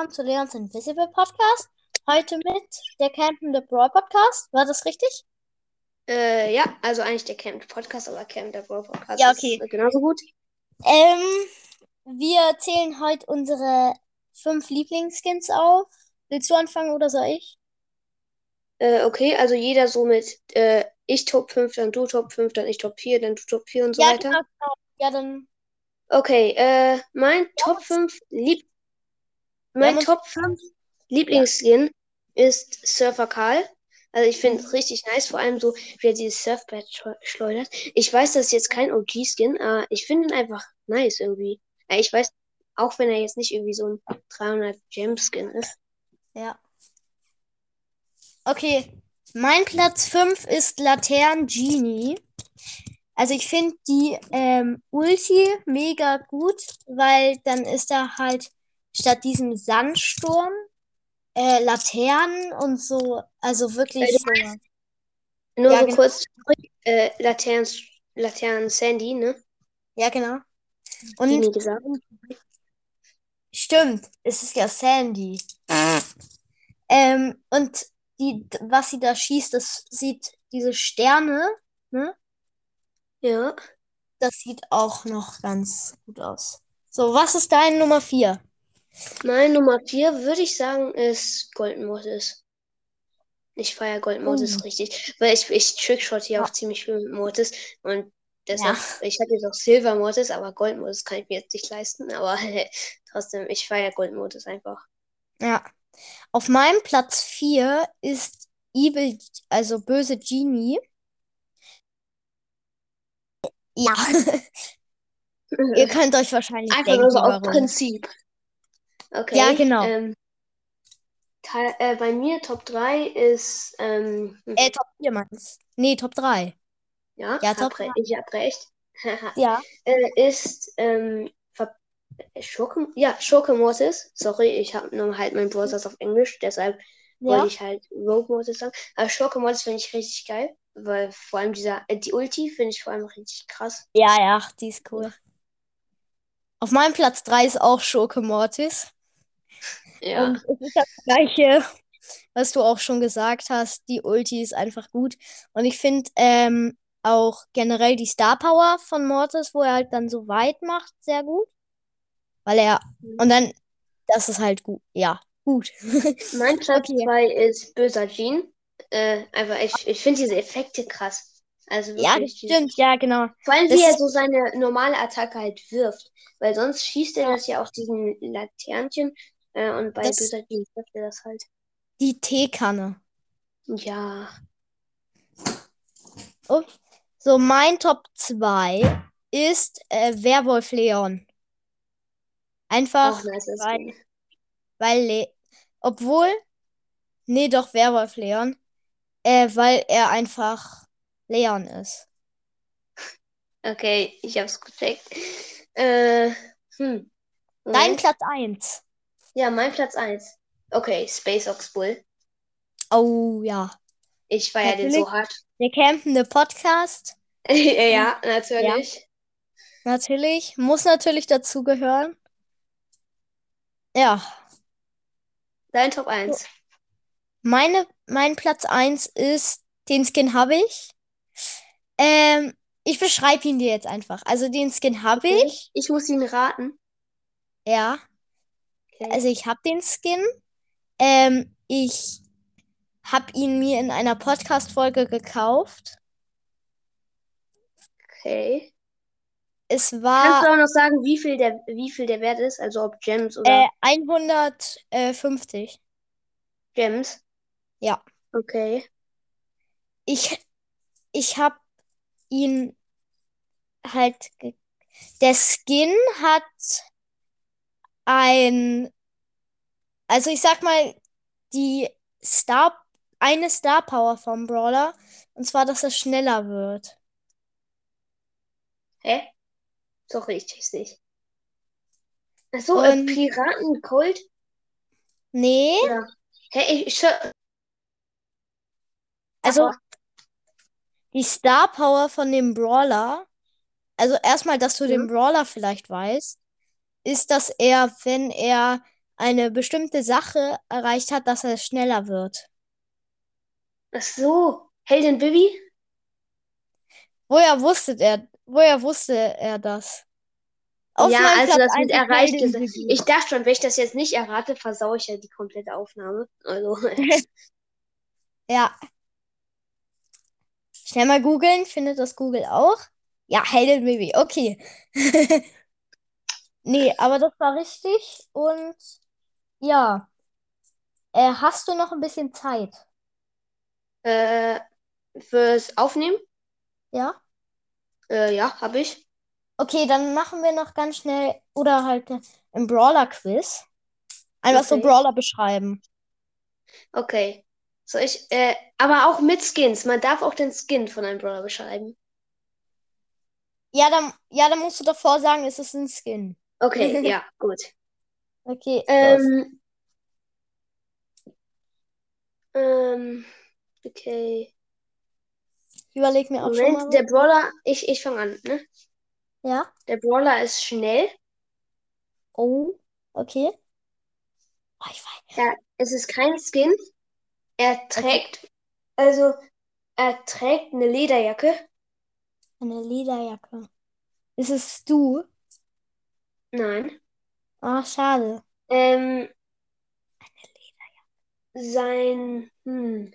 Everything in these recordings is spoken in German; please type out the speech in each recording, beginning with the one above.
willkommen zu Leons Invisible Podcast. Heute mit der Campende Brawl Podcast. War das richtig? Äh, ja, also eigentlich der Camp Podcast, aber Camp der Brawl Podcast Ja, okay. ist genauso gut. Ähm, wir zählen heute unsere fünf Lieblingsskins auf. Willst du anfangen oder soll ich? Äh, okay, also jeder so mit äh, ich Top 5, dann du Top 5, dann ich Top 4, dann du Top 4 und so ja, weiter. genau, genau. Ja, dann. Okay, äh, mein Top 5 Lieb mein muss- Top 5 Lieblingsskin ist Surfer Karl. Also ich finde es richtig nice, vor allem so, wie er dieses Surfbrett schleu- schleudert. Ich weiß, das ist jetzt kein OG-Skin, aber ich finde ihn einfach nice irgendwie. Ja, ich weiß, auch wenn er jetzt nicht irgendwie so ein 300 Gem-Skin ist. Ja. Okay, mein Platz 5 ist Laterne Genie. Also ich finde die ähm, Ulti mega gut, weil dann ist da halt statt diesem Sandsturm äh, Laternen und so, also wirklich Äh, so. Nur Ja, so genau. kurz äh, Laternen, Laternen Sandy, ne? Ja, genau. Die Und gesagt. stimmt, es ist ja Sandy. Ähm, und die, was sie da schießt, das sieht diese Sterne, ne? Ja. Das sieht auch noch ganz gut aus. So, was ist dein Nummer 4? Mein Nummer 4 würde ich sagen, ist Golden Mortis. Ich feiere Golden Mortis Oh. richtig, weil ich, ich trickshot hier Ja. auch ziemlich viel mit Mortis und deshalb, ich hatte jetzt auch Silver Mortis, aber Golden Mortis kann ich mir jetzt nicht leisten, aber trotzdem, ich feiere Golden Mortis einfach. Ja. Auf meinem Platz 4 ist Evil, also böse Genie. Ja. Ihr könnt euch wahrscheinlich Einfach denken, nur so aus warum. Prinzip. Okay. Ja, genau. Ähm, äh, bei mir Top 3 ist, ähm, hm, Äh, Top 4 meinst Nee, Top 3. ja, ja, Top re ich hab recht. Ja. äh, ist ähm, Schurke, ja, Schurke Mortis. Sorry, ich habe nur halt meinen Browser auf Englisch, deshalb Ja. wollte ich halt Rogue Mortis sagen. Aber Schurke Mortis finde ich richtig geil, weil vor allem dieser, äh, die Ulti finde ich vor allem richtig krass. Ja, ja, die ist cool. Auf meinem Platz 3 ist auch Schurke Mortis. Ja. Und es ist das Gleiche, was du auch schon gesagt hast. Die Ulti ist einfach gut. Und ich finde ähm, auch generell die Star Power von Mortis, wo er halt dann so weit macht, sehr gut. Weil er. Und dann, das ist halt gut. Ja, gut. Mein Platz Okay. 2 ist Böser Jean. Äh, einfach, ich, ich finde diese Effekte krass. Also Ja, das stimmt. Ja, genau. Vor allem, Das wie er so seine normale Attacke halt wirft. Weil sonst schießt er das ja auch diesen Laternchen. Äh, und bei Das- Böser Jean trifft er das halt. Die Teekanne. Ja. Oh. So, mein Top 2 ist äh, Werwolf Leon. Einfach. Nice. weil-. Weil, Le obwohl, nee, doch Werwolf Leon, äh, weil er einfach Leon ist. Okay, ich hab's gecheckt. Äh, hm. Dein. Platz 1. Ja, mein Platz 1. Okay, Space Ox Bull. Oh ja. Ich feiere den so hart. Der campende Podcast, ja, natürlich. natürlich, muss natürlich dazugehören. Ja, Dein Top 1. meine, mein Platz 1 ist, den Skin habe ich. Ähm, ich beschreibe ihn dir jetzt einfach. Also den Skin habe Okay. ich. Ich muss ihn raten. Ja. Also ich habe den Skin. Ähm, ich habe ihn mir in einer Podcast-Folge gekauft. Okay. Es Kannst war du auch noch sagen, wie viel der, wie viel der Wert ist? Also ob Gems oder äh, 150. Gems? Ja. Okay. Ich, ich habe ihn halt. Der Skin hat ein. Also ich sag mal, die Star. Eine Star Power vom Brawler. Und zwar, dass er schneller wird. Hä? Sorry, ich check's nicht. Achso, äh, Und- Piraten Cold? Nee. Oder? Hä, ich, ich Also, die Star Power von dem Brawler, also erstmal, dass du Ja. den Brawler vielleicht weißt, ist, dass er, wenn er eine bestimmte Sache erreicht hat, dass er schneller wird. Ach so. Heldin Bibi? Woher wusste er, woher wusste er das? Auf Ja, also Platz das mit ist erreicht. Bibi. Ich dachte schon, wenn ich das jetzt nicht errate, versaue ich ja die komplette Aufnahme. Also, Ja. Schnell mal googeln, findet das Google auch? Ja, Heldin Bibi, okay. Nee, aber das war richtig und ja. Äh, hast du noch ein bisschen Zeit? äh, fürs Aufnehmen? Ja? Äh, ja, habe ich. Okay, dann machen wir noch ganz schnell oder halt äh, ein Brawler-Quiz. Einfach so Okay. Brawler beschreiben. Okay. Soll ich, äh, aber auch mit Skins. Man darf auch den Skin von einem Brawler beschreiben. Ja, dann, ja, dann musst du davor sagen, es ist ein Skin. Okay, ja, gut. Okay. Ähm, ähm, okay. Ich überleg mir auch schon mal Moment, der. Brawler, ich, ich fange an, ne? Ja? Der Brawler ist schnell. Oh, okay. Oh, ich weiß. Er, es ist kein Skin. Er trägt, also, er trägt eine Lederjacke. Eine Lederjacke. Ist es du? Nein. Ah, schade. Ähm, sein, hm,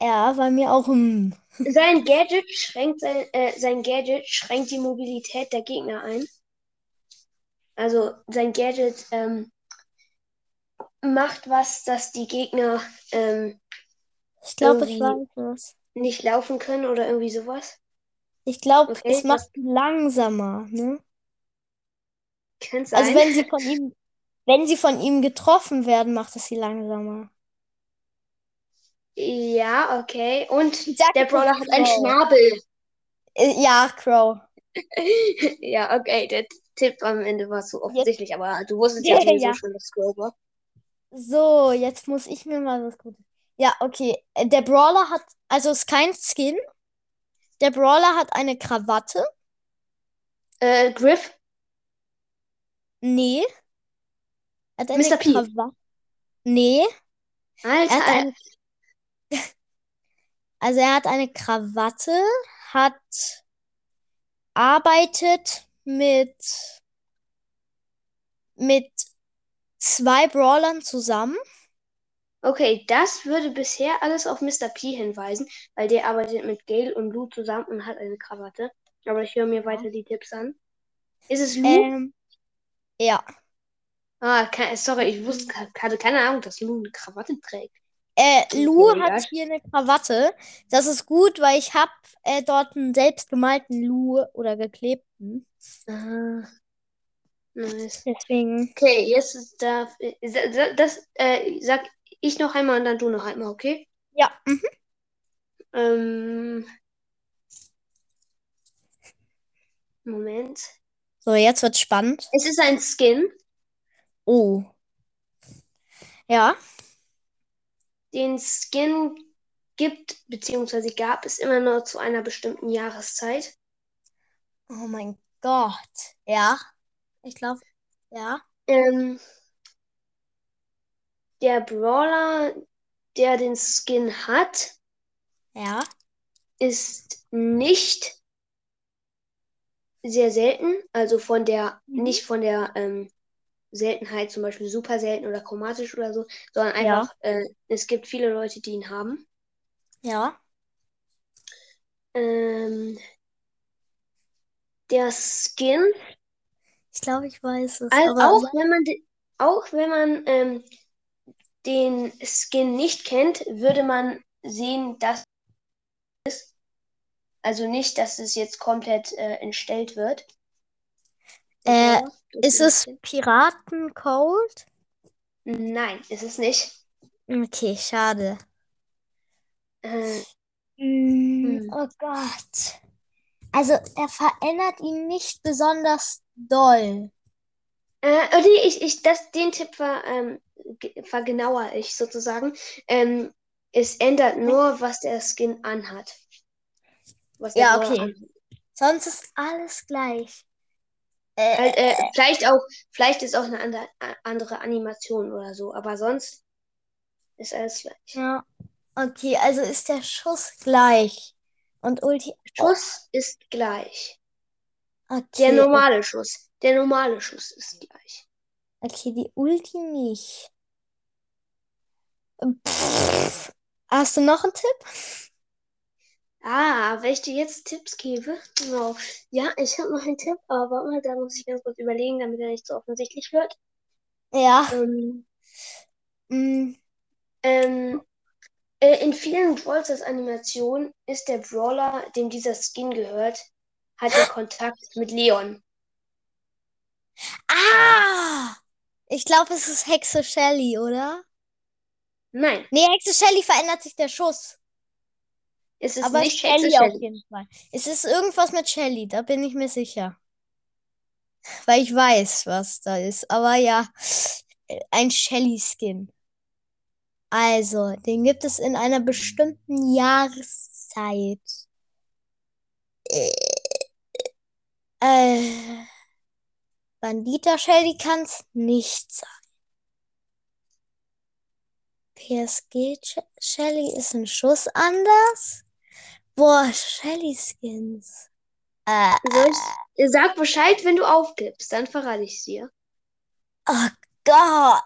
Ja, bei mir auch. Hm. sein Gadget schränkt sein, äh, sein Gadget schränkt die Mobilität der Gegner ein. Also sein Gadget ähm, macht was, dass die Gegner ähm, Ich glaube, ich Irgendwie- weiß es. nicht laufen können oder irgendwie sowas. Ich glaube, Okay, es macht langsamer, ne? Kann Also sein. wenn sie von ihm, wenn sie von ihm getroffen werden, macht es sie langsamer. Ja, okay. Und der jetzt Brawler hat einen Crow. Schnabel. Äh, Ja, Crow. Ja, okay. Der Tipp am Ende war zu offensichtlich, aber du wusstest ja Ja, ja. schon, dass Scroll war. So, jetzt muss ich mir mal was Gutes. Ja, okay. Äh, Der Brawler hat, also ist kein Skin. Der Brawler hat eine Krawatte. Äh, Griff, Nee. Er hat eine Mr. P. Krawatte. Nee. Er Alter, hat eine, also er hat eine Krawatte, hat arbeitet mit mit zwei Brawlern zusammen. okay, das würde bisher alles auf Mr. P hinweisen, weil der arbeitet mit Gale und Lou zusammen und hat eine Krawatte. Aber ich höre mir weiter die Tipps an. Ist es Lou? Ähm, ja. Ah, ke- sorry, ich wusste, hatte keine Ahnung, dass Lou eine Krawatte trägt. Äh, Lou Okay, hat hier eine Krawatte. Das ist gut, weil ich habe äh, dort einen selbstgemalten Lou oder geklebten. Ah, nice. Deswegen. Okay, jetzt ist da, äh, das äh, sag ich noch einmal und dann du noch einmal, okay? Ja. Mhm. Ähm, Moment. So, jetzt wird's spannend. Es ist ein Skin, Oh. Ja. den Skin gibt, beziehungsweise gab es immer nur zu einer bestimmten Jahreszeit. Oh mein Gott. Ja. Ich glaube, ja. Ähm, der Brawler, der den Skin hat, Ja. ist nicht sehr selten, also von der, Mhm. nicht von der ähm, Seltenheit, zum Beispiel super selten oder chromatisch oder so, sondern Ja. einfach, äh, es gibt viele Leute, die ihn haben. Ja. Ähm, der Skin, Ich glaube, ich weiß es. also auch wenn man, auch wenn man ähm, den Skin nicht kennt, würde man sehen, dass also nicht, dass es jetzt komplett äh, entstellt wird. Äh, ist es. Piraten Cold? Nein, ist es nicht. Okay, schade. Äh, Mm, Hm. Oh Gott. Also, er verändert ihn nicht besonders doll. Äh, nee, ich, ich, das, den Tipp ver, ähm, ge- vergenauere ich sozusagen. Ähm, es ändert nur, was der Skin anhat. Ja, okay. anhat. Sonst ist alles gleich. Äh, Halt, äh, vielleicht auch, vielleicht ist auch eine andere, andere Animation oder so, aber sonst ist alles gleich. ja. Okay, also ist der Schuss gleich. Und Ulti. Schuss ist gleich. Okay. Der normale Schuss. Der normale Schuss ist gleich. Okay, die Ulti nicht. Pff. Hast du noch einen Tipp? Ah, wenn ich dir jetzt Tipps gebe. Genau. Ja, ich habe noch einen Tipp, aber warte mal, da muss ich ganz kurz überlegen, damit er nicht so offensichtlich wird. Ja. Ähm, Mm, ähm, äh, in vielen Brawl Stars Animationen ist der Brawler, dem dieser Skin gehört, hat er Kontakt mit Leon. Ah! Ich glaube, es ist Hexe Shelly, oder? Nein, Nee, Hexe Shelly verändert sich der Schuss. Es ist Aber nicht Shelly auf jeden Fall. Es ist irgendwas mit Shelly, da bin ich mir sicher. Weil ich weiß, was da ist. Aber ja, ein Shelly-Skin. Also, den gibt es in einer bestimmten Jahreszeit. Äh, äh, Bandita Shelly kann es nicht sein. PSG Sh- Shelly ist ein Schuss anders. Boah, Shelly Skins. Äh, ich, sag Bescheid, wenn du aufgibst, dann verrate ich es dir. oh Gott.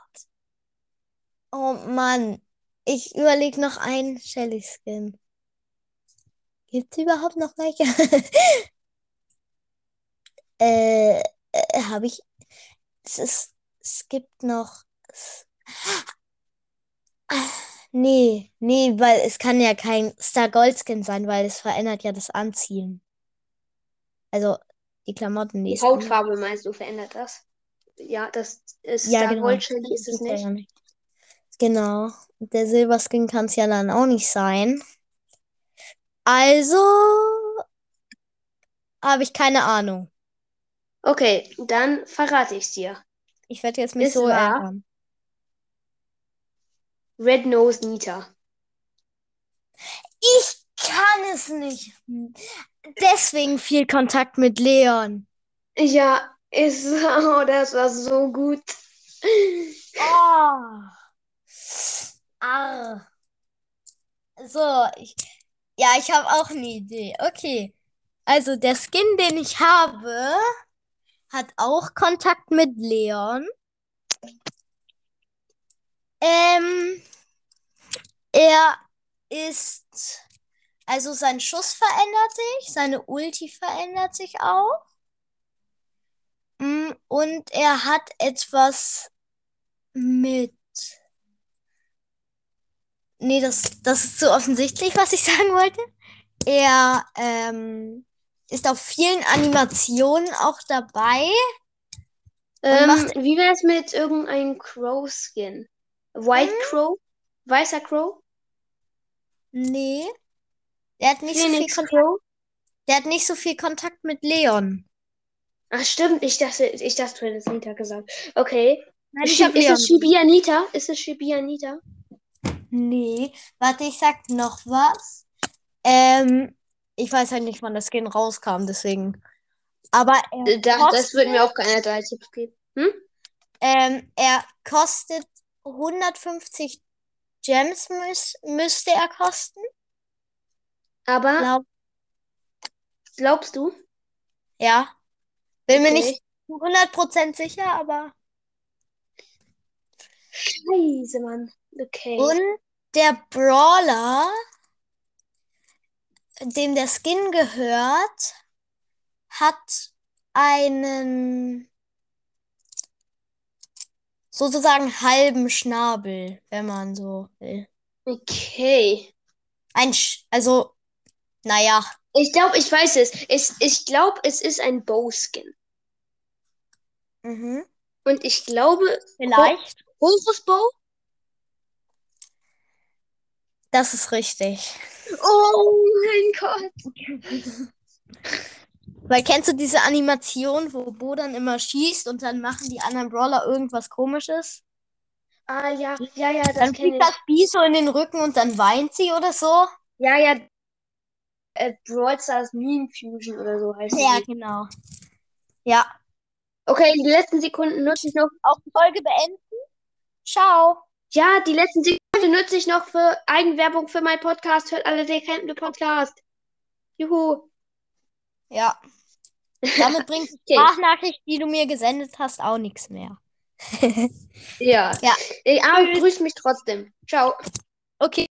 Oh Mann. Ich überlege noch einen Shelly Skin. Gibt es überhaupt noch welche? äh, äh habe ich. Es ist, es gibt noch. Nee, nee, weil es kann ja kein Star Gold Skin sein, weil es verändert ja das Anziehen. Also die Klamotten, die Hautfarbe meinst du, verändert das? Ja, das ist Ja, Star genau. Gold Shelly ist es nicht. Genau. Der Silberskin kann es ja dann auch nicht sein. Also habe ich keine Ahnung. Okay, dann verrate ich es dir. Ich werde jetzt mich Es so war- ärgern. Red Nose Nita. Ich kann es nicht. Deswegen viel Kontakt mit Leon. Ja, ist, oh, das war so gut. Oh. Arr. So, ich, ja, ich habe auch eine Idee. Okay. Also der Skin, den ich habe, hat auch Kontakt mit Leon. Ähm, er ist, also sein Schuss verändert sich, seine Ulti verändert sich auch. Mm, Und er hat etwas mit. Nee, das, das ist zu offensichtlich, was ich sagen wollte. Er ähm, ist auf vielen Animationen auch dabei. Ähm, macht- wie wäre es mit irgendeinem Crow-Skin? White Hm? Crow? Weißer Crow? Nee. Der hat nicht so viel Kontakt, Crow? der hat nicht so viel Kontakt mit Leon. Ach, stimmt. Ich dachte, ich dachte, du hättest Nita gesagt. Okay. Nein, ich hab ist Leon. es Shibuya Nita? Ist es Shibuya Nita? Nee. Warte, ich sag noch was. Ähm, ich weiß halt nicht, wann das Skin rauskam, deswegen. Aber er Äh, Da, das kostet, wird mir auch keiner drei Tipps geben. Hm? ähm, er kostet 150 Gems, müß, müsste er kosten. Aber Glaub, glaubst du? ja. Bin mir Okay. nicht zu 100% sicher, aber. Scheiße, Mann. Okay. Und der Brawler, dem der Skin gehört, hat einen sozusagen halben Schnabel, wenn man so will. Okay. Ein, Sch also, naja, Ich glaube, ich weiß es. es ich glaube, es ist ein Bow-Skin. mhm. Und ich glaube, Vielleicht. Horus Bow? Das ist richtig. Oh mein Gott. Weil kennst du diese Animation, wo Bo dann immer schießt und dann machen die anderen Brawler irgendwas Komisches? Ah, ja, ja, ja, das Dann fliegt ich. das Bi so in den Rücken und dann weint sie oder so. Ja, ja. Äh, Brawl Stars Meme Fusion oder so heißt Ja, die. genau. Ja, Okay, die letzten Sekunden nutze ich noch. Auch die Folge beenden. Ciao. Ja, die letzten Sekunden nutze ich noch für Eigenwerbung für meinen Podcast. Hört alle der Podcast. Juhu. Ja. Damit bringt die Okay. Sprachnachricht, die du mir gesendet hast, auch nichts mehr. Ja. Ja. Aber grüß mich trotzdem. Ciao. Okay.